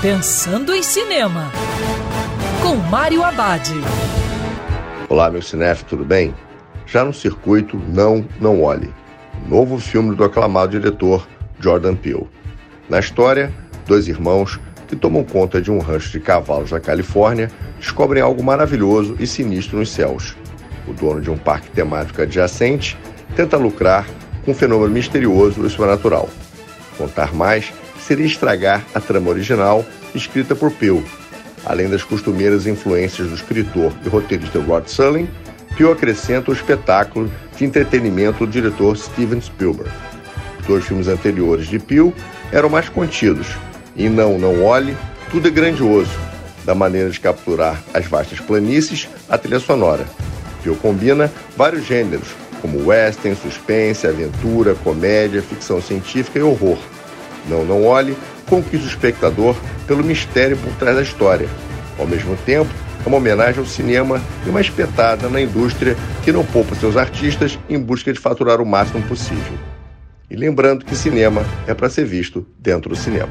Pensando em Cinema, com Mário Abad. Olá, meu cinef, tudo bem? Já no circuito Não, Não Olhe, novo filme do aclamado diretor Jordan Peele. Na história, dois irmãos que tomam conta de um rancho de cavalos na Califórnia descobrem algo maravilhoso e sinistro nos céus. O dono de um parque temático adjacente tenta lucrar com um fenômeno misterioso e sobrenatural. Contar mais seria estragar a trama original escrita por Peele. Além das costumeiras influências do escritor e roteirista Rod Serling, Peele acrescenta o espetáculo de entretenimento do diretor Steven Spielberg. Os dois filmes anteriores de Peele eram mais contidos. E Não, Não Olhe, tudo é grandioso, da maneira de capturar as vastas planícies à trilha sonora. Peele combina vários gêneros, como western, suspense, aventura, comédia, ficção científica e horror não, não olhe, conquista o espectador pelo mistério por trás da história. Ao mesmo tempo, é uma homenagem ao cinema e uma espetada na indústria que não poupa seus artistas em busca de faturar o máximo possível. E lembrando que cinema é para ser visto dentro do cinema.